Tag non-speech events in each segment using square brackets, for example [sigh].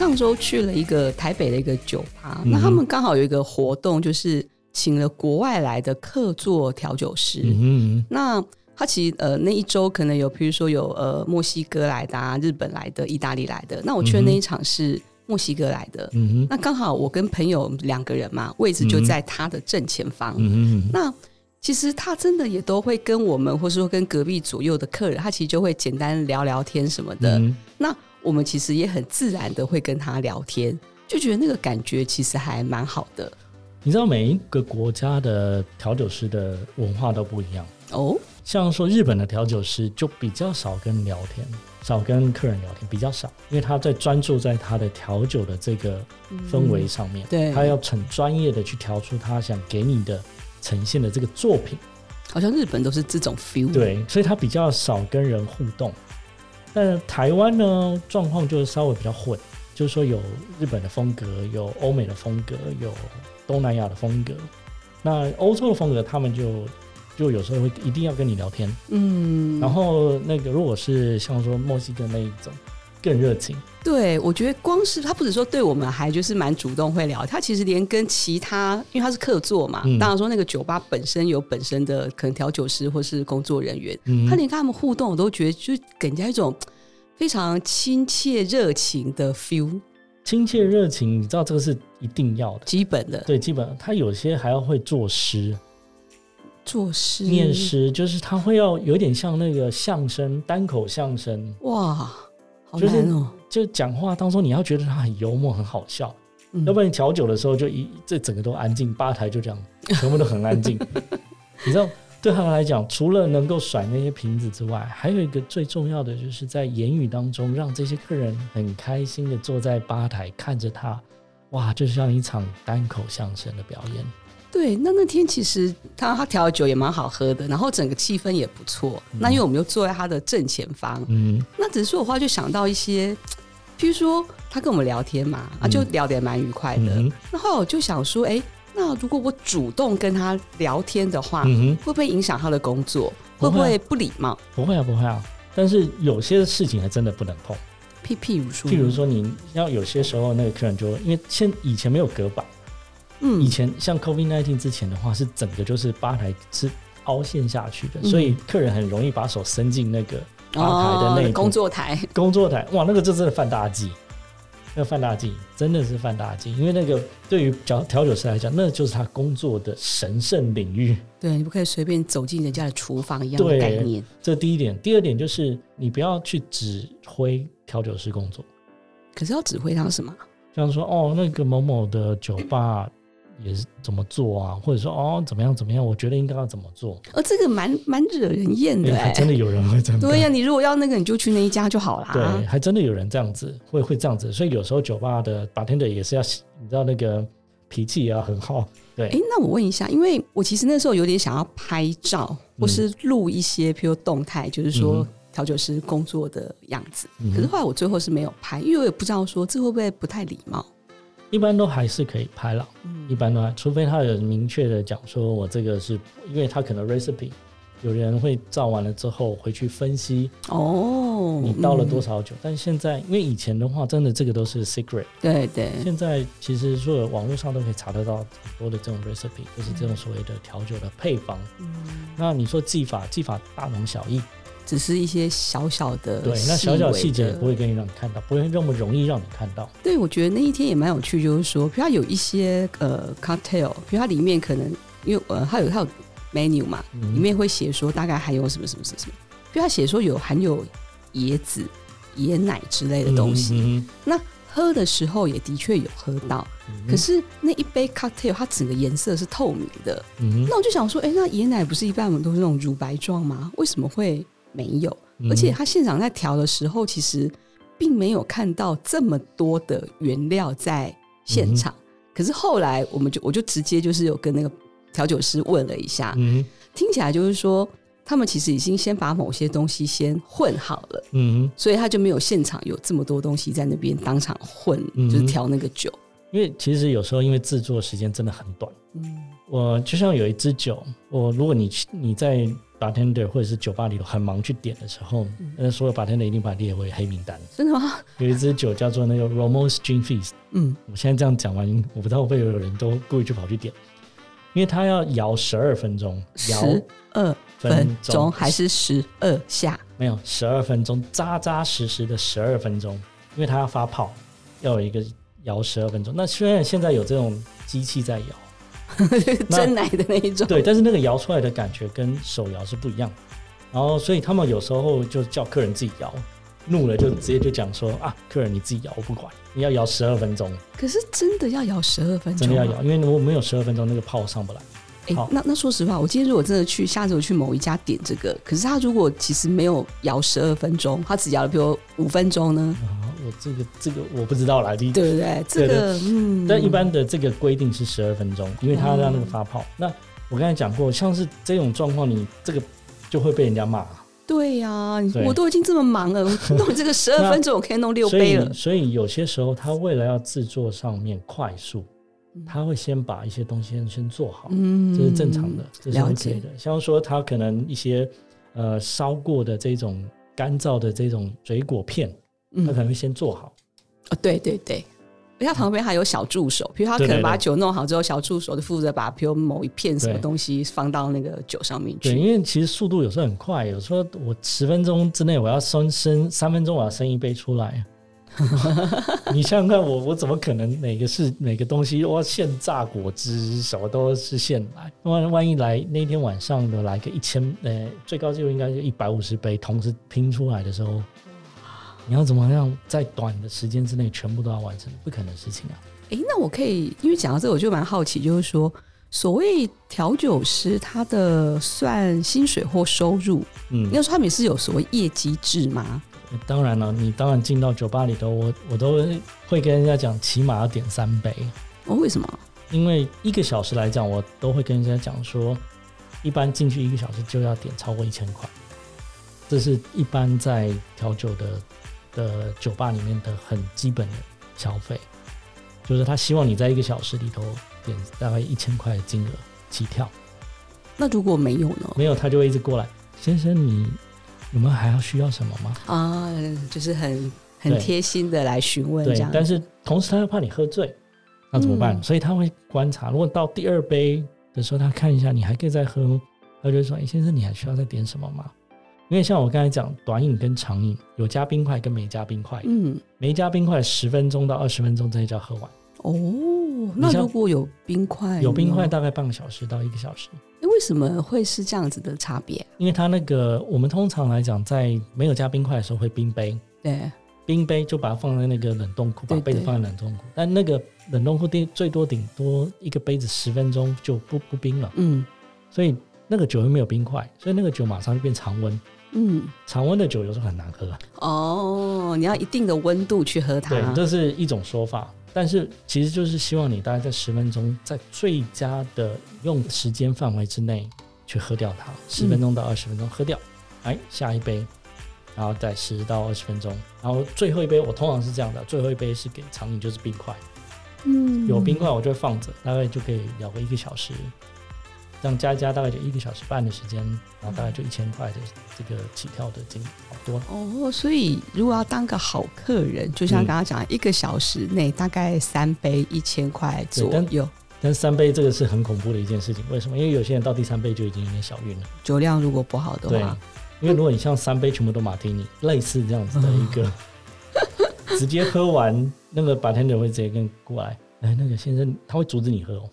我上周去了一个台北的一个酒吧，嗯、那他们刚好有一个活动，就是请了国外来的客座调酒师。嗯，那他其实呃那一周可能有，比如说有呃墨西哥来的、啊、日本来的、意大利来的。那我去的那一场是墨西哥来的。嗯，那刚好我跟朋友两个人嘛，位置就在他的正前方。嗯，那其实他真的也都会跟我们，或是说跟隔壁左右的客人，他其实就会简单聊聊天什么的。嗯、那我们其实也很自然的会跟他聊天，就觉得那个感觉其实还蛮好的。你知道每一个国家的调酒师的文化都不一样哦。像说日本的调酒师就比较少跟聊天，少跟客人聊天，比较少，因为他在专注在他的调酒的这个氛围上面。嗯、对，他要很专业的去调出他想给你的。呈现的这个作品，好像日本都是这种 feel，对，所以他比较少跟人互动。但台湾呢，状况就是稍微比较混，就是说有日本的风格，有欧美的风格，有东南亚的风格。那欧洲的风格，他们就就有时候会一定要跟你聊天，嗯，然后那个如果是像说墨西哥那一种。更热情，对，我觉得光是他不止说对我们还就是蛮主动会聊，他其实连跟其他，因为他是客座嘛，嗯、当然说那个酒吧本身有本身的可能调酒师或是工作人员，嗯、他连跟他们互动，我都觉得就给人家一种非常亲切热情的 feel。亲切热情，你知道这个是一定要的，基本的，对，基本他有些还要会作诗，作诗。念诗，就是他会要有点像那个相声单口相声，哇。就是就讲话当中，你要觉得他很幽默、很好笑，嗯、要不然你调酒的时候就一这整个都安静，吧台就这样，全部都很安静。[laughs] 你知道，对他来讲，除了能够甩那些瓶子之外，还有一个最重要的，就是在言语当中让这些客人很开心的坐在吧台看着他，哇，就像一场单口相声的表演。对，那那天其实他他调的酒也蛮好喝的，然后整个气氛也不错。嗯、那因为我们又坐在他的正前方，嗯，那只是说的话就想到一些，譬如说他跟我们聊天嘛，嗯、啊，就聊得也蛮愉快的。嗯、那后来我就想说，哎，那如果我主动跟他聊天的话，嗯、会不会影响他的工作？会不会不礼貌？不会啊，不会啊。但是有些事情还真的不能碰。譬譬如说，譬如说，你要有些时候那个客人就因为现以前没有隔板。嗯，以前像 COVID nineteen 之前的话，是整个就是吧台是凹陷下去的，嗯、所以客人很容易把手伸进那个吧台的那个工作台。工作台，哇，那个就真的犯大忌，那个犯大忌真的是犯大忌，因为那个对于调调酒师来讲，那就是他工作的神圣领域。对，你不可以随便走进人家的厨房一样的概念。这第一点，第二点就是你不要去指挥调酒师工作。可是要指挥他什么？像说哦，那个某某的酒吧。也是怎么做啊，或者说哦怎么样怎么样？我觉得应该要怎么做？呃、哦，这个蛮蛮惹人厌的真的有人会这样。对呀、啊，你如果要那个，你就去那一家就好啦。对，还真的有人这样子，会会这样子。所以有时候酒吧的 bartender 也是要，你知道那个脾气也要很好。对，哎，那我问一下，因为我其实那时候有点想要拍照，或是录一些，譬如动态，嗯、就是说调酒师工作的样子。嗯、可是后来我最后是没有拍，因为我也不知道说这会不会不太礼貌。一般都还是可以拍了，嗯、一般都还，除非他有明确的讲说，我这个是因为他可能 recipe，有人会照完了之后回去分析哦，你倒了多少酒。嗯、但现在因为以前的话，真的这个都是 secret，对对。现在其实所有网络上都可以查得到很多的这种 recipe，就是这种所谓的调酒的配方。嗯，那你说技法，技法大同小异。只是一些小小的，对，那小小细节不会给你让你看到，不会那么容易让你看到。对，我觉得那一天也蛮有趣，就是说，比如它有一些呃 cocktail，比如它里面可能因为呃它有它有 menu 嘛，嗯、里面会写说大概含有什么什么什么什么，比如它写说有含有椰子、椰奶之类的东西。嗯嗯、那喝的时候也的确有喝到，嗯、可是那一杯 cocktail 它整个颜色是透明的。嗯、那我就想说，哎、欸，那椰奶不是一般我们都是那种乳白状吗？为什么会？没有，而且他现场在调的时候，其实并没有看到这么多的原料在现场。嗯、可是后来，我们就我就直接就是有跟那个调酒师问了一下，嗯、听起来就是说，他们其实已经先把某些东西先混好了，嗯，所以他就没有现场有这么多东西在那边当场混，就是调那个酒。因为其实有时候因为制作时间真的很短，嗯，我就像有一支酒，我如果你你在。Bartender 或者是酒吧里头很忙去点的时候，那、嗯、所有 bartender 一定把它列为黑名单。真的吗？有一支酒叫做那个 Romos Gin Fizz。嗯，我现在这样讲完，我不知道会不会有人都故意去跑去点，因为他要摇十二分钟，摇二分钟还是十二下？没有，十二分钟，扎扎实实的十二分钟，因为他要发泡，要有一个摇十二分钟。那虽然现在有这种机器在摇。[laughs] 真奶的那一种，对，但是那个摇出来的感觉跟手摇是不一样。然后，所以他们有时候就叫客人自己摇，怒了就直接就讲说啊，客人你自己摇，我不管，你要摇十二分钟。可是真的要摇十二分钟？真的要摇，因为如果没有十二分钟，那个泡上不来。哎、欸，那那说实话，我今天如果真的去，下次我去某一家点这个，可是他如果其实没有摇十二分钟，他只摇了比如五分钟呢？这个这个我不知道来历，对不对？这个嗯，但一般的这个规定是十二分钟，因为他要让那个发泡。嗯、那我刚才讲过，像是这种状况，你这个就会被人家骂。对呀、啊，我都已经这么忙了，弄这个十二分钟，我可以弄六杯了。所以，所以有些时候，他为了要制作上面快速。他会先把一些东西先做好，嗯，这是正常的，这是 OK 的。像说他可能一些呃烧过的这种干燥的这种水果片，他可能会先做好。哦，对对对，而他旁边还有小助手，比如他可能把酒弄好之后，小助手就负责把比如某一片什么东西放到那个酒上面去。对，因为其实速度有时候很快，有时候我十分钟之内我要生生三分钟我要升一杯出来。[laughs] 你想想看我，我我怎么可能哪个是哪个东西？我，现榨果汁什么都是现来。万万一来那天晚上的来个一千，呃，最高纪录应该是一百五十杯，同时拼出来的时候，你要怎么样在短的时间之内全部都要完成？不可能的事情啊！哎、欸，那我可以，因为讲到这，我就蛮好奇，就是说，所谓调酒师他的算薪水或收入，嗯，要说他们也是有所谓业绩制吗？当然了，你当然进到酒吧里头，我我都会跟人家讲，起码要点三杯。哦，为什么？因为一个小时来讲，我都会跟人家讲说，一般进去一个小时就要点超过一千块，这是一般在调酒的的酒吧里面的很基本的消费，就是他希望你在一个小时里头点大概一千块的金额起跳。那如果没有呢？没有，他就会一直过来，先生你。有没有还要需要什么吗？啊，就是很很贴心的来询问这样。对，但是同时他又怕你喝醉，那怎么办？嗯、所以他会观察。如果到第二杯的时候，他看一下你还可以再喝，他就说：“哎，先生，你还需要再点什么吗？”因为像我刚才讲，短饮跟长饮有加冰块跟没加冰块。嗯，没加冰块十分钟到二十分钟这就要喝完。哦，那如果有冰块，有冰块大概半个小时到一个小时。那为什么会是这样子的差别？因为它那个我们通常来讲，在没有加冰块的时候会冰杯，对，冰杯就把它放在那个冷冻库，把杯子放在冷冻库。但那个冷冻库顶最多顶多一个杯子十分钟就不不冰了，嗯，所以那个酒又没有冰块，所以那个酒马上就变常温，嗯，常温的酒有时候很难喝。哦，你要一定的温度去喝它，对，这是一种说法。但是其实就是希望你大概在十分钟，在最佳的用时间范围之内去喝掉它，十分钟到二十分钟喝掉，哎，下一杯，然后再十到二十分钟，然后最后一杯我通常是这样的，最后一杯是给长饮，就是冰块，嗯，有冰块我就会放着，大概就可以聊个一个小时。这样加一加大概就一个小时半的时间，然后大概就一千块的这个起跳的金，好多哦。所以如果要当个好客人，就像刚刚讲，一个小时内大概三杯一千块左右。但三杯这个是很恐怖的一件事情，为什么？因为有些人到第三杯就已经有点小晕了。酒量如果不好的话，因为如果你像三杯全部都马提尼，类似这样子的一个，[laughs] 直接喝完，那个 bartender 会直接跟过来，哎，那个先生他会阻止你喝哦。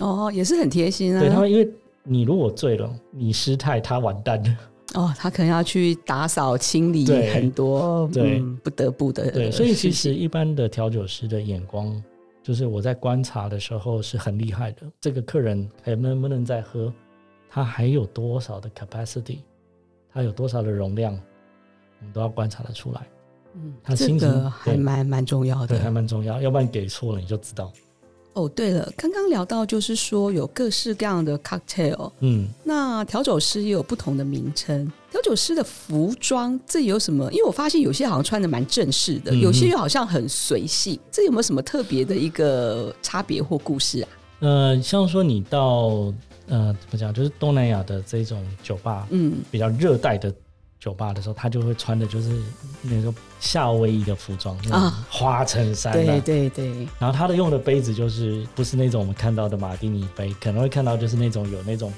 哦，也是很贴心啊。对，他因为你如果醉了，你失态，他完蛋了。哦，他可能要去打扫清理很多，对，嗯、不得不的。对，所以其实一般的调酒师的眼光，就是我在观察的时候是很厉害的。这个客人还能不能再喝？他还有多少的 capacity？他有多少的容量？我们都要观察得出来。嗯，他这个还蛮蛮重要的，对，还蛮重要。要不然给错了，你就知道。哦，对了，刚刚聊到就是说有各式各样的 cocktail，嗯，那调酒师也有不同的名称。调酒师的服装这有什么？因为我发现有些好像穿的蛮正式的，嗯、有些又好像很随性，这有没有什么特别的一个差别或故事啊？呃，像说你到呃怎么讲，就是东南亚的这种酒吧，嗯，比较热带的酒吧的时候，他就会穿的就是那种夏威夷的服装啊，花衬衫，对对对。然后他的用的杯子就是不是那种我们看到的马丁尼杯，可能会看到就是那种有那种。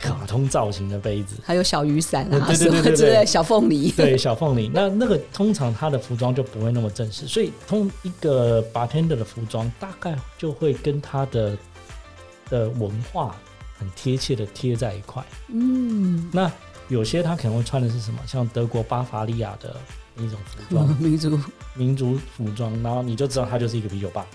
卡通造型的杯子，还有小雨伞啊，对对对对对，对，小凤梨，对小凤梨。那那个通常他的服装就不会那么正式，所以通一个 bartender 的服装大概就会跟他的的文化很贴切的贴在一块。嗯，那有些他可能会穿的是什么，像德国巴伐利亚的那种服装，[laughs] 民族。民族服装，然后你就知道他就是一个啤酒吧。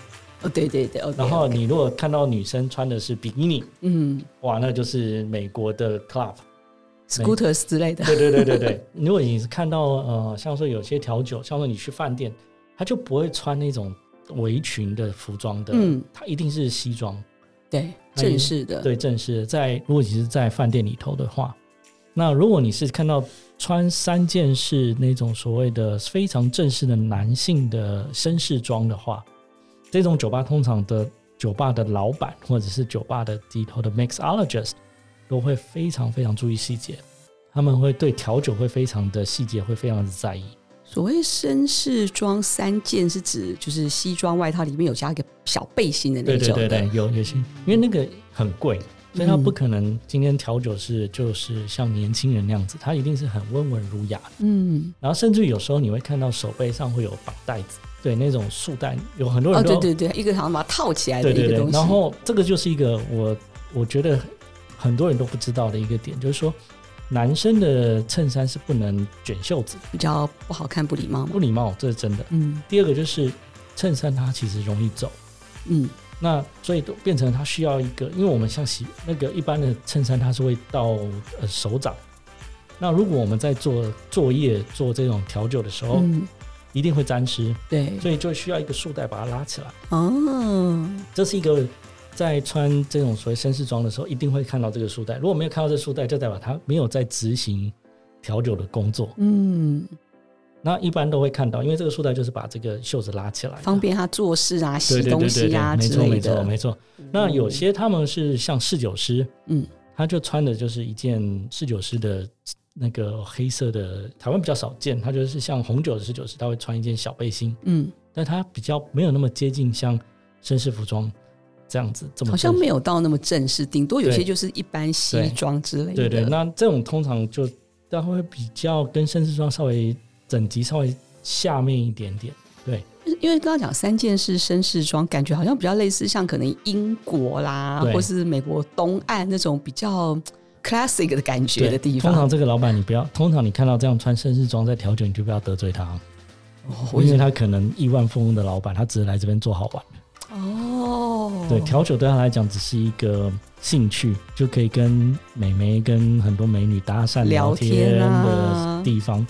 哦，对对对，然后你如果看到女生穿的是比基尼，嗯，哇，那就是美国的 club，scooters 之类的。对对对对对，[laughs] 如果你是看到呃，像说有些调酒，像说你去饭店，他就不会穿那种围裙的服装的，嗯，他一定是西装，对，正式的，对，正式的。在如果你是在饭店里头的话，那如果你是看到穿三件式那种所谓的非常正式的男性的绅士装的话。这种酒吧通常的酒吧的老板或者是酒吧的里头的 mixologist 都会非常非常注意细节，他们会对调酒会非常的细节，会非常的在意。所谓绅士装三件是指就是西装外套里面有加一个小背心的那种。对对对对，有有些，因为那个很贵，所以他不可能今天调酒师就是像年轻人那样子，他一定是很温文儒雅的。嗯，然后甚至有时候你会看到手背上会有绑带子。对，那种束带有很多人都、哦、对对对，一个好像把它套起来的一个东西。然后这个就是一个我我觉得很多人都不知道的一个点，就是说男生的衬衫是不能卷袖子，比较不好看，不礼貌。不礼貌，这是真的。嗯。第二个就是衬衫它其实容易皱。嗯。那所以都变成它需要一个，因为我们像洗那个一般的衬衫，它是会到呃手掌。那如果我们在做作业做这种调酒的时候，嗯一定会沾湿，对，所以就需要一个束带把它拉起来。哦，这是一个在穿这种所谓绅士装的时候一定会看到这个束带。如果没有看到这个束带，就代表他没有在执行调酒的工作。嗯，那一般都会看到，因为这个束带就是把这个袖子拉起来，方便他做事啊、洗东西啊之类的。没错，没错，没错。那有些他们是像侍酒师，嗯，他就穿的就是一件侍酒师的。那个黑色的台湾比较少见，他就是像红酒的侍酒师，他会穿一件小背心，嗯，但他比较没有那么接近像绅士服装这样子，这么好像没有到那么正式，顶多有些就是一般西装之类的。对，对对，那这种通常就他会比较跟绅士装稍微整级稍微下面一点点，对，因为刚刚讲三件式绅士装，感觉好像比较类似像可能英国啦，或是美国东岸那种比较。classic 的感觉的地方。通常这个老板你不要，通常你看到这样穿绅士装在调酒，你就不要得罪他，哦，因为他可能亿万富翁的老板，他只是来这边做好玩。哦，对，调酒对他来讲只是一个兴趣，就可以跟美眉、跟很多美女搭讪聊天的地方。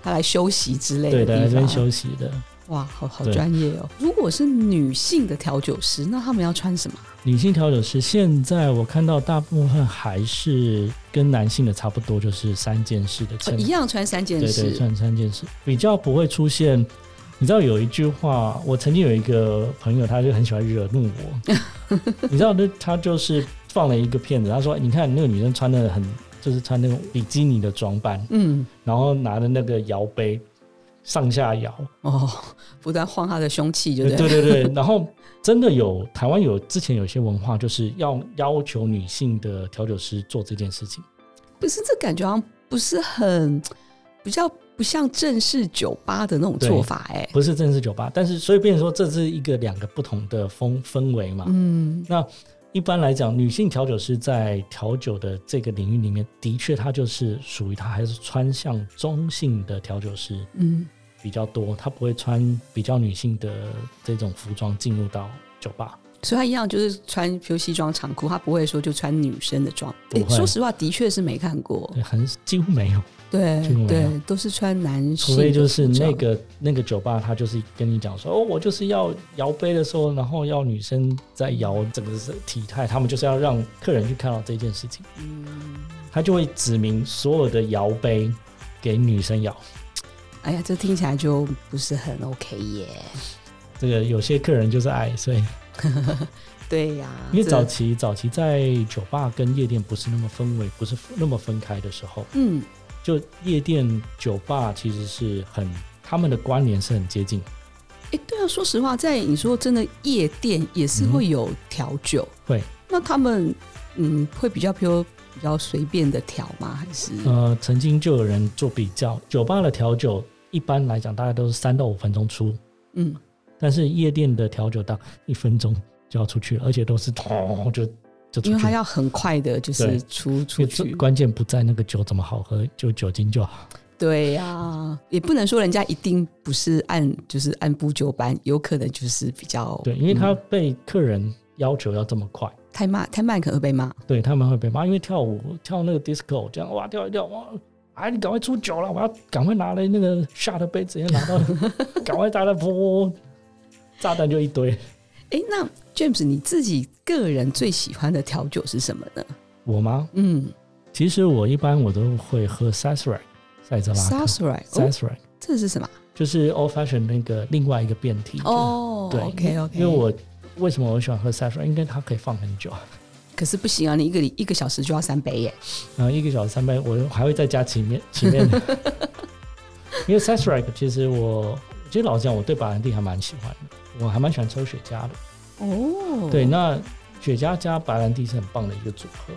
啊，他来休息之类的，对，来这边休息的。哇，好好专业哦！如果是女性的调酒师，那他们要穿什么？女性调酒师现在我看到大部分还是跟男性的差不多，就是三件式的衬，一样穿三件式，对对，穿三件式，比较不会出现。你知道有一句话，我曾经有一个朋友，他就很喜欢惹怒我。[laughs] 你知道，那他就是放了一个片子，他说：“你看那个女生穿的很，就是穿那种比基尼的装扮，嗯，然后拿着那个摇杯。”上下摇哦，不断晃他的凶器，就对。对对对，然后真的有台湾有之前有些文化，就是要要求女性的调酒师做这件事情。不是，这感觉好像不是很比较不像正式酒吧的那种做法哎，不是正式酒吧，但是所以变成说这是一个两个不同的风氛围嘛。嗯，那一般来讲，女性调酒师在调酒的这个领域里面，的确她就是属于她还是穿向中性的调酒师。嗯。比较多，她不会穿比较女性的这种服装进入到酒吧，所以他一样就是穿比如西装长裤，他不会说就穿女生的装。欸，说实话，的确是没看过，很几乎没有。对对，都是穿男性。除非就是那个那个酒吧，他就是跟你讲说，哦，我就是要摇杯的时候，然后要女生在摇整个体态，他们就是要让客人去看到这件事情。嗯，他就会指明所有的摇杯给女生摇。哎呀，这听起来就不是很 OK 耶。这个有些客人就是爱，所以 [laughs] 对呀、啊，因为早期早期在酒吧跟夜店不是那么氛围，不是那么分开的时候，嗯，就夜店酒吧其实是很他们的关联是很接近。哎、欸，对啊，说实话，在你说真的夜店也是会有调酒，嗯、会，那他们嗯会比较比如比较随便的调吗？还是呃，曾经就有人做比较，酒吧的调酒一般来讲大概都是三到五分钟出，嗯。但是夜店的调酒档一分钟就要出去了，而且都是咚 [laughs] 就就出去，因为它要很快的，就是出出去。关键不在那个酒怎么好喝，就酒精就好。对呀、啊，也不能说人家一定不是按就是按部就班，有可能就是比较对，因为他被客人要求要这么快，嗯、太慢太慢可能会被骂。对，他们会被骂，因为跳舞跳那个 disco 这样哇跳一跳哇，哎你赶快出酒了，我要赶快拿来那个下的杯子，要拿到，[laughs] 赶快打来泼。炸弹就一堆。[laughs] 哎，那 James 你自己个人最喜欢的调酒是什么呢？我吗？嗯，其实我一般我都会喝 Sazerac 赛泽拉克。Sazerac Sazerac 这是什么？就是 Old Fashion 那个另外一个变体。哦，对，OK OK。因为我为什么我喜欢喝 Sazerac？因为它可以放很久。可是不行啊，你一个一个小时就要三杯耶。然后一个小时三杯，我还会再加前面前面的。[laughs] 因为 Sazerac 其实我其实老实讲，我对白兰地还蛮喜欢的。我还蛮喜欢抽雪茄的哦，对，那雪茄加白兰地是很棒的一个组合，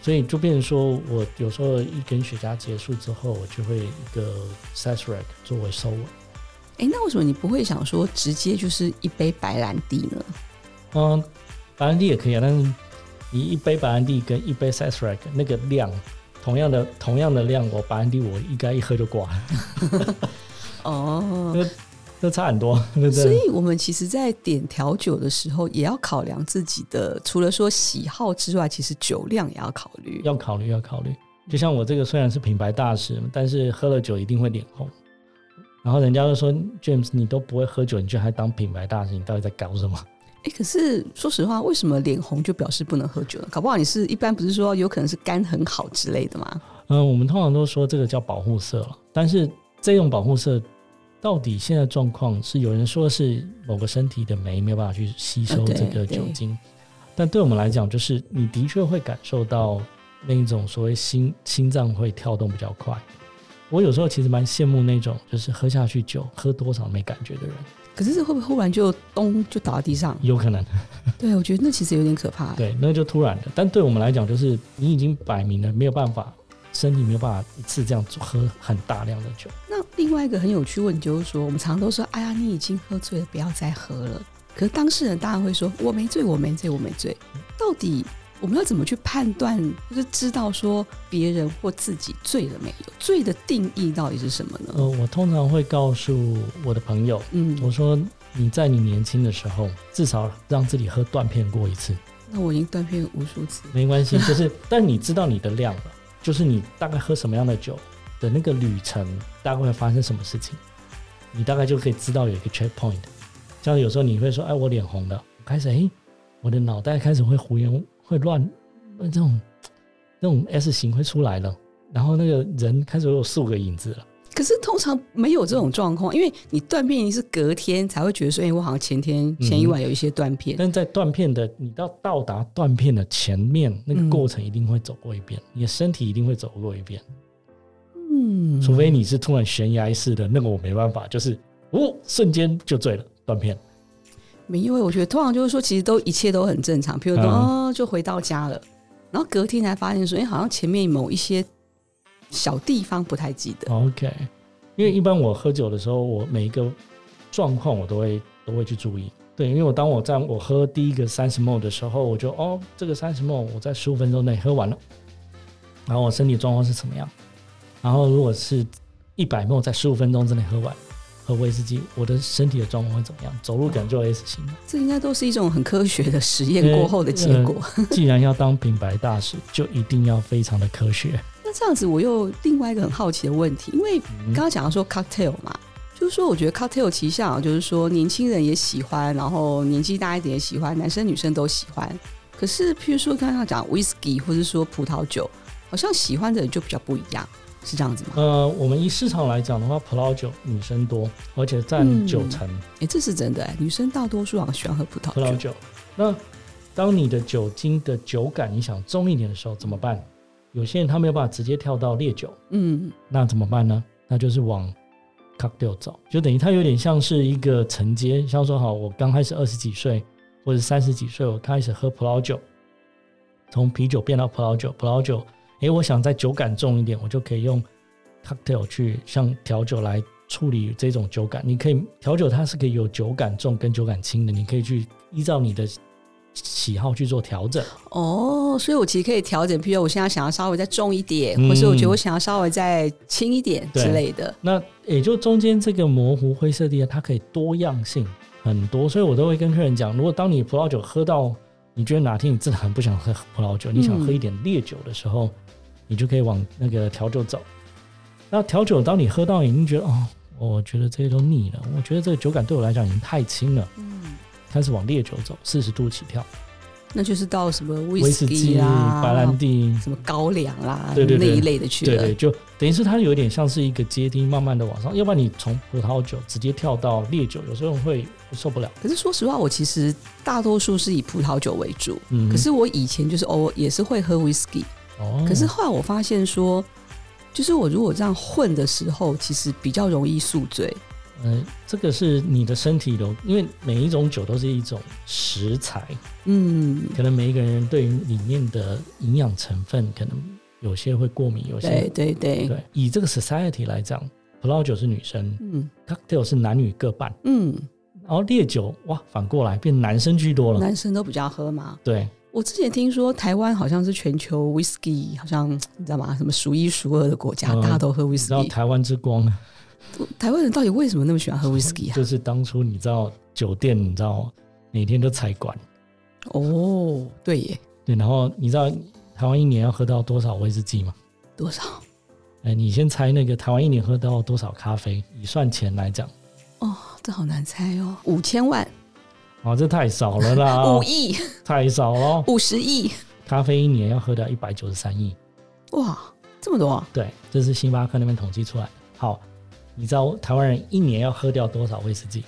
所以就变成说我有时候一根雪茄结束之后，我就会一个 Sazerac 作为收尾。哎，那为什么你不会想说直接就是一杯白兰地呢？嗯，白兰地也可以啊，但是你一杯白兰地跟一杯 Sazerac 那个量，同样的同样的量，我白兰地我应该一喝就挂了。[laughs] 哦。都差很多，[laughs] 对不对？所以我们其实，在点调酒的时候，也要考量自己的，除了说喜好之外，其实酒量也要考虑。要考虑，要考虑。就像我这个虽然是品牌大使，但是喝了酒一定会脸红。然后人家都说，James，你都不会喝酒，你居然还当品牌大使，你到底在搞什么？哎，可是说实话，为什么脸红就表示不能喝酒呢？搞不好你是一般不是说有可能是肝很好之类的吗？嗯，我们通常都说这个叫保护色了，但是这种保护色。到底现在状况是有人说是某个身体的酶没有办法去吸收这个酒精，啊、对但对我们来讲，就是你的确会感受到那一种所谓心心脏会跳动比较快。我有时候其实蛮羡慕那种就是喝下去酒喝多少没感觉的人。可是这会不会忽然就咚就倒在地上？有可能。[laughs] 对，我觉得那其实有点可怕。对，那就突然的。但对我们来讲，就是你已经摆明了没有办法。身体没有办法一次这样喝很大量的酒。那另外一个很有趣问题就是说，我们常常都说：“哎呀，你已经喝醉了，不要再喝了。”可是当事人当然会说：“我没醉，我没醉，我没醉。”到底我们要怎么去判断，就是知道说别人或自己醉了没有？醉的定义到底是什么呢？呃，我通常会告诉我的朋友，嗯，我说你在你年轻的时候，至少让自己喝断片过一次。那我已经断片无数次，没关系，就是但你知道你的量了。就是你大概喝什么样的酒的那个旅程，大概会发生什么事情，你大概就可以知道有一个 checkpoint。像有时候你会说：“哎，我脸红了，开始哎，我的脑袋开始会胡言会乱，这种那种 S 型会出来了，然后那个人开始有四五个影子了。”可是通常没有这种状况，因为你断片是隔天才会觉得说，哎，我好像前天前一晚有一些断片。嗯、但在断片的你到到达断片的前面，那个过程一定会走过一遍，嗯、你的身体一定会走过一遍。嗯，除非你是突然悬崖式的，那个我没办法，就是哦，瞬间就醉了，断片。没，因为我觉得通常就是说，其实都一切都很正常，譬如说，嗯、哦，就回到家了，然后隔天才发现说，哎，好像前面某一些。小地方不太记得。OK，因为一般我喝酒的时候，我每一个状况我都会都会去注意。对，因为我当我在我喝第一个三十 ml 的时候，我就哦，这个三十 ml 我在十五分钟内喝完了，然后我身体状况是怎么样？然后如果是一百 ml 在十五分钟之内喝完，喝威士忌，我的身体的状况会怎么样？走路可能就 S 型。这应该都是一种很科学的实验过后的结果。呃、既然要当品牌大使，就一定要非常的科学。那这样子，我又另外一个很好奇的问题，因为刚刚讲到说 cocktail 嘛，就是说我觉得 cocktail 其实像就是说年轻人也喜欢，然后年纪大一点也喜欢，男生女生都喜欢。可是譬如说刚刚讲 whisky 或者说葡萄酒，好像喜欢的人就比较不一样。是这样子吗？呃，我们以市场来讲的话，葡萄酒女生多，而且占九成。哎、嗯，这是真的哎，女生大多数好像喜欢喝葡萄酒。葡萄酒。那当你的酒精的酒感你想重一点的时候怎么办？有些人他没有办法直接跳到烈酒，嗯，那怎么办呢？那就是往 cocktail 走，就等于它有点像是一个承接。像说好，我刚开始二十几岁或者三十几岁，我开始喝葡萄酒，从啤酒变到葡萄酒，葡萄酒。诶，我想在酒感重一点，我就可以用 cocktail 去像调酒来处理这种酒感。你可以调酒，它是可以有酒感重跟酒感轻的，你可以去依照你的喜好去做调整。哦，所以我其实可以调整，譬如我现在想要稍微再重一点，嗯、或是我觉得我想要稍微再轻一点之类的。那也就中间这个模糊灰色地带，它可以多样性很多，所以我都会跟客人讲，如果当你葡萄酒喝到你觉得哪天你真的很不想喝 [laughs] 葡萄酒，你想喝一点烈酒的时候。嗯你就可以往那个调酒走。那调酒，当你喝到已经觉得哦，我觉得这些都腻了，我觉得这个酒感对我来讲已经太轻了。嗯，开始往烈酒走，四十度起跳。那就是到什么威士忌啊、白兰地、什么高粱啦，对对对，那一类的去了。对对，就等于是它有点像是一个阶梯，慢慢的往上。要不然你从葡萄酒直接跳到烈酒，有时候会受不了。可是说实话，我其实大多数是以葡萄酒为主。嗯，可是我以前就是偶尔也是会喝威士忌。哦，可是后来我发现说，就是我如果这样混的时候，其实比较容易宿醉。嗯，这个是你的身体的，因为每一种酒都是一种食材，嗯，可能每一个人对于里面的营养成分，可能有些会过敏，有些对对对。对。以这个 society 来讲，葡萄酒是女生，嗯，cocktail 是男女各半，嗯，然后烈酒哇，反过来变男生居多了，男生都比较喝嘛，对。我之前听说台湾好像是全球 whisky 好像你知道吗？什么数一数二的国家，嗯、大家都喝 whisky。然后台湾之光，台湾人到底为什么那么喜欢喝 whisky 啊？就是当初你知道酒店，你知道每天都采管。哦，对耶。对，然后你知道台湾一年要喝到多少威士忌吗？多少？哎，你先猜那个台湾一年喝到多少咖啡？以算钱来讲。哦，这好难猜哦，五千万。哦，这太少了啦！[laughs] 五亿，太少了。五十亿，咖啡一年要喝掉一百九十三亿。哇，这么多啊！对，这是星巴克那边统计出来的。好，你知道台湾人一年要喝掉多少威士忌？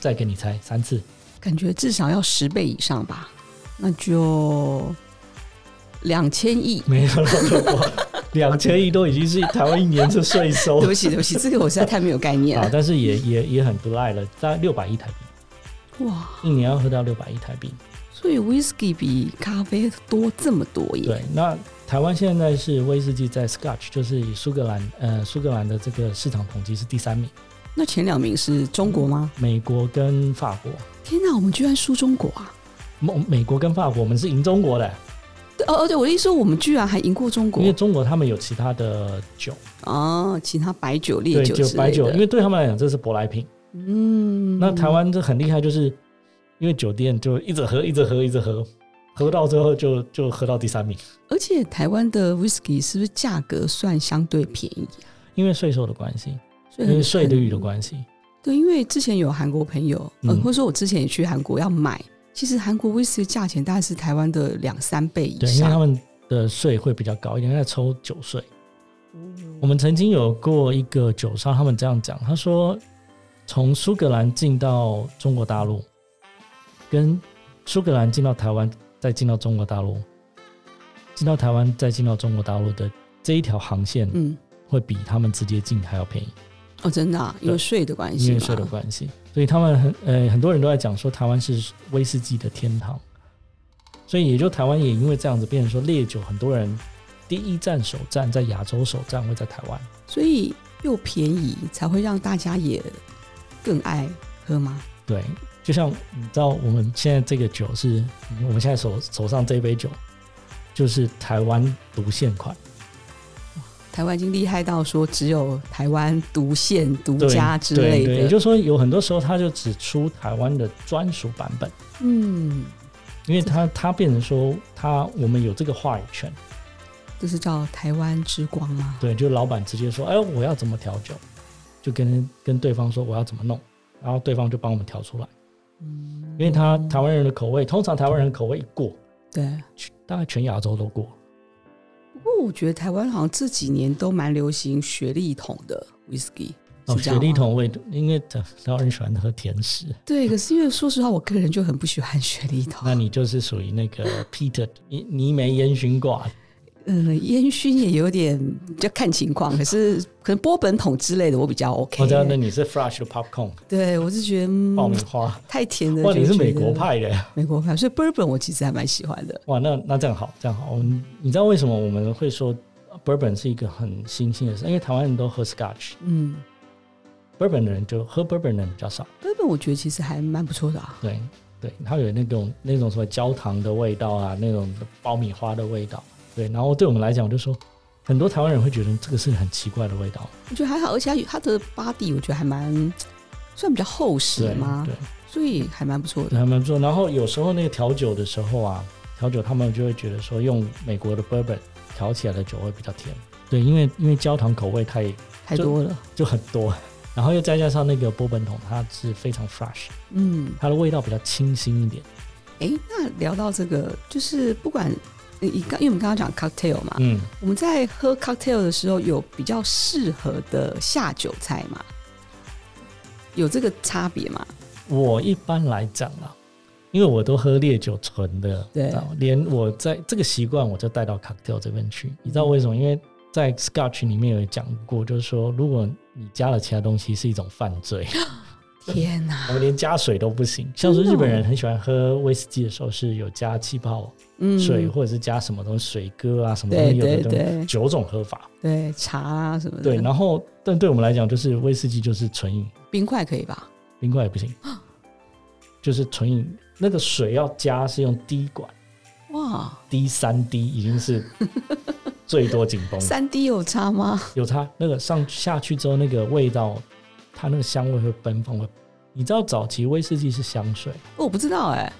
再给你猜三次，感觉至少要十倍以上吧？那就两千亿。没有两千亿都已经是台湾一年的税收。对不起，对不起，这个我实在太没有概念了。但是也也也很不赖了，大概六百亿台币。哇，一年要喝到六百亿台币，所以威士忌比咖啡多这么多耶。对，那台湾现在是威士忌在 Scotch，就是以苏格兰呃苏格兰的这个市场统计是第三名。那前两名是中国吗？美国跟法国。天哪，我们居然输中国啊！美美国跟法国，我们是赢中国的。哦哦，对，我的意思说，我们居然还赢过中国，因为中国他们有其他的酒哦，其他白酒、烈酒对，就白酒，因为对他们来讲这是舶来品。嗯，那台湾这很厉害，就是因为酒店就一直喝，一直喝，一直喝，喝到最后就就喝到第三名。而且台湾的 whisky 是不是价格算相对便宜啊？因为税收的关系，因为税率的关系。对，因为之前有韩国朋友，嗯、呃，或者说我之前也去韩国要买，其实韩国 whisky 价钱大概是台湾的两三倍以上，对，因为他们的税会比较高一点，在抽酒税。嗯、我们曾经有过一个酒商，他们这样讲，他说。从苏格兰进到中国大陆，跟苏格兰进到台湾，再进到中国大陆，进到台湾再进到中国大陆的这一条航线，嗯，会比他们直接进还要便宜。哦，真的啊？因为税的关系，因为税的关系，所以他们很呃很多人都在讲说台湾是威士忌的天堂，所以也就台湾也因为这样子变成说烈酒，很多人第一站首站在亚洲首站会在台湾，所以又便宜才会让大家也。更爱喝吗？对，就像你知道，我们现在这个酒是，我们现在手手上这杯酒，就是台湾独现款。台湾已经厉害到说只有台湾独现、独家之类的。对对，也就是说，有很多时候它就只出台湾的专属版本。嗯，因为它它变成说，它我们有这个话语权。这是叫台湾之光吗？对，就老板直接说：“哎，我要怎么调酒？”就跟跟对方说我要怎么弄，然后对方就帮我们调出来。嗯，因为他台湾人的口味，通常台湾人的口味一过，对，大概全亚洲都过。不过我觉得台湾好像这几年都蛮流行雪莉桶的 whisky。哦，雪莉桶味，因为台湾人喜欢喝甜食。对，可是因为说实话，我个人就很不喜欢雪莉桶。[laughs] 那你就是属于那个 peated 泥泥煤烟熏挂。嗯，烟熏也有点，就看情况。可是可能波本桶之类的，我比较 OK。我知道，那你是 fresh 的 popcorn。对，我是觉得爆米花太甜了。哇，你是美国派的呀？美国派，所以 bourbon 我其实还蛮喜欢的。哇，那那这样好，这样好。我们你知道为什么我们会说 bourbon 是一个很新兴的事？因为台湾人都喝 scotch。嗯。Bourbon 的人就喝 Bourbon 的人比较少。Bourbon 我觉得其实还蛮不错的啊。对对，它有那种那种什么焦糖的味道啊，那种爆米花的味道。对，然后对我们来讲，我就说很多台湾人会觉得这个是很奇怪的味道。我觉得还好，而且它的 body 我觉得还蛮算比较厚实嘛，对，对，所以还蛮不错的，还蛮不错。然后有时候那个调酒的时候啊，调酒他们就会觉得说用美国的 Bourbon 调起来的酒会比较甜。对，因为因为焦糖口味太太多了，就很多。然后又再加上那个波本桶，它是非常 fresh，嗯，它的味道比较清新一点。哎，那聊到这个，就是不管你刚，因为我们刚刚讲 cocktail 嘛，嗯，我们在喝 cocktail 的时候，有比较适合的下酒菜吗？有这个差别吗？我一般来讲啊，因为我都喝烈酒纯的，对，连我在这个习惯我就带到 cocktail 这边去。你知道为什么？因为在 Scotch 里面有讲过，就是说，如果你加了其他东西，是一种犯罪。[laughs] 天哪！我们连加水都不行。像是日本人很喜欢喝威士忌的时候，是有加气泡水，嗯、或者是加什么东西，水哥啊什么东西，有的九种喝法。对，茶啊什么的。对，然后但对我们来讲，就是威士忌就是纯饮。冰块可以吧？冰块也不行，就是纯饮。那个水要加是用滴管。哇滴三滴已经是。[laughs] 最多紧绷，三滴有差吗？有差，那个上下去之后，那个味道，它那个香味会奔放。会，你知道早期威士忌是香水？哦，我不知道哎、欸。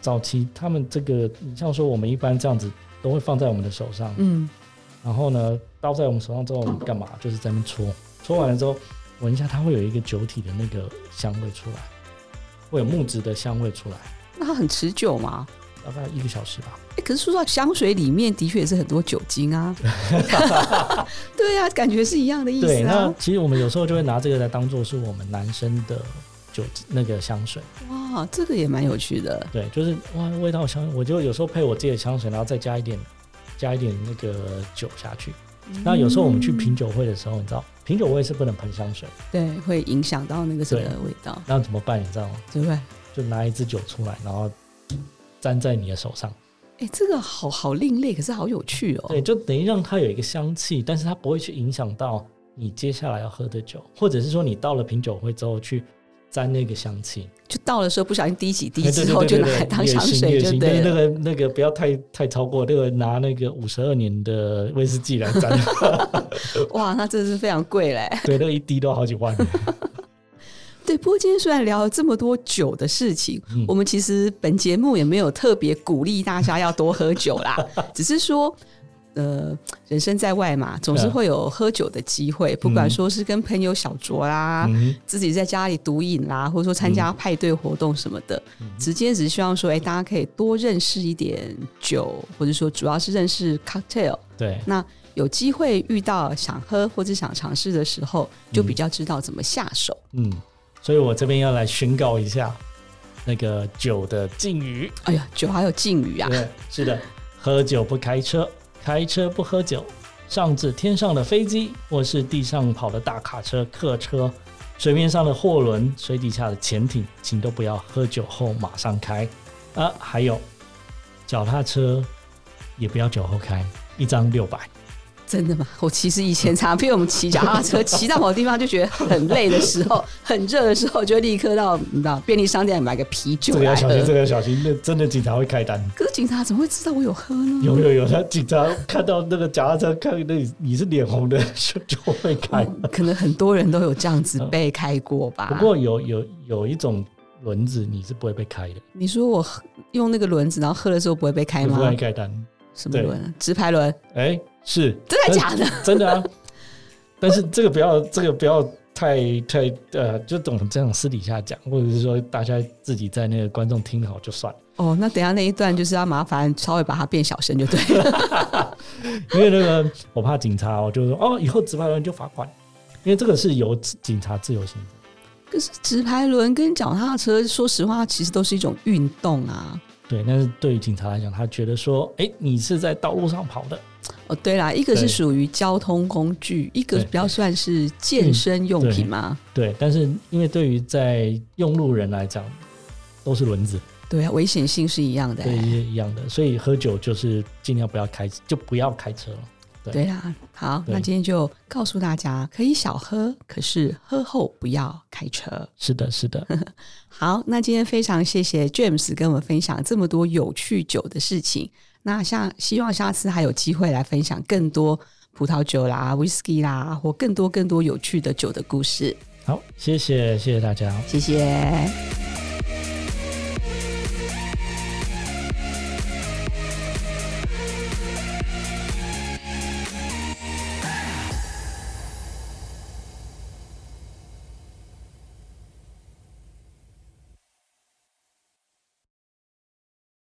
早期他们这个，你像说我们一般这样子，都会放在我们的手上，嗯，然后呢，倒在我们手上之后，我们干嘛？就是在那边搓，搓完了之后闻一下，它会有一个酒体的那个香味出来，会有木质的香味出来。那它很持久吗？大概一个小时吧。哎、欸，可是说到香水里面的确也是很多酒精啊。[laughs] 对啊，感觉是一样的意思啊。对，那其实我们有时候就会拿这个来当做是我们男生的酒那个香水。哇，这个也蛮有趣的。对，就是哇，味道香，我就有时候配我自己的香水，然后再加一点加一点那个酒下去。嗯、那有时候我们去品酒会的时候，你知道品酒会是不能喷香水，对，会影响到那个什么味道。那怎么办？你知道吗？对不对？就拿一支酒出来，然后沾在你的手上。哎，这个好好另类，可是好有趣哦。对，就等于让它有一个香气，但是它不会去影响到你接下来要喝的酒，或者是说你到了品酒会之后去沾那个香气，就到的时候不小心滴几滴之后就拿来当香水就对了。那个那个不要太太超过，那个拿那个五十二年的威士忌来沾。[laughs] 哇，那真的是非常贵嘞。[laughs] 对，那个一滴都好几万。[laughs] 对，不过今天虽然聊了这么多酒的事情，嗯、我们其实本节目也没有特别鼓励大家要多喝酒啦，[laughs] 只是说，呃，人生在外嘛，总是会有喝酒的机会，嗯、不管说是跟朋友小酌啦，嗯、自己在家里独饮啦，或者说参加派对活动什么的，嗯、直接只是希望说，哎，大家可以多认识一点酒，或者说主要是认识 cocktail。对，那有机会遇到想喝或者想尝试的时候，就比较知道怎么下手。嗯。嗯所以我这边要来宣告一下那个酒的禁语。哎呀，酒还有禁语啊？对，是的，喝酒不开车，开车不喝酒，上至天上的飞机，或是地上跑的大卡车、客车，水面上的货轮，水底下的潜艇，请都不要喝酒后马上开啊！还有脚踏车也不要酒后开，一张六百。真的吗？我其实以前常被我们骑脚踏车骑到某个地方就觉得很累的时候，[laughs] 很热的时候，就立刻到你知道便利商店买个啤酒。这个要小心，这个要小心，那真的警察会开单。可是警察怎么会知道我有喝呢？有有有，他警察看到那个脚踏车，看那你是脸红的，就就会开、嗯。可能很多人都有这样子被开过吧。不过有有有一种轮子你是不会被开的。你说我用那个轮子，然后喝的时候不会被开吗？不会开单。什么轮？直排轮？哎、欸。是真的假的？[laughs] 真的啊！但是这个不要，这个不要太太呃，就懂这样私底下讲，或者是说大家自己在那个观众听好就算了。哦，那等下那一段就是要麻烦稍微把它变小声就对了，[laughs] 因为那个我怕警察哦，就是说哦，以后直排轮就罚款，因为这个是由警察自由行政。可是直排轮跟脚踏车，说实话，其实都是一种运动啊。对，但是对于警察来讲，他觉得说，哎，你是在道路上跑的。哦，对啦，一个是属于交通工具，一个比较算是健身用品嘛。对，但是因为对于在用路人来讲，都是轮子。对啊，危险性是一样的，对，一样的。所以喝酒就是尽量不要开，就不要开车了。对，对啊，好，那今天就告诉大家，可以小喝，可是喝后不要开车。是的，是的。[laughs] 好，那今天非常谢谢 James 跟我们分享这么多有趣酒的事情。那下希望下次还有机会来分享更多葡萄酒啦、Whisky 啦，或更多更多有趣的酒的故事。好，谢谢谢谢大家，谢谢。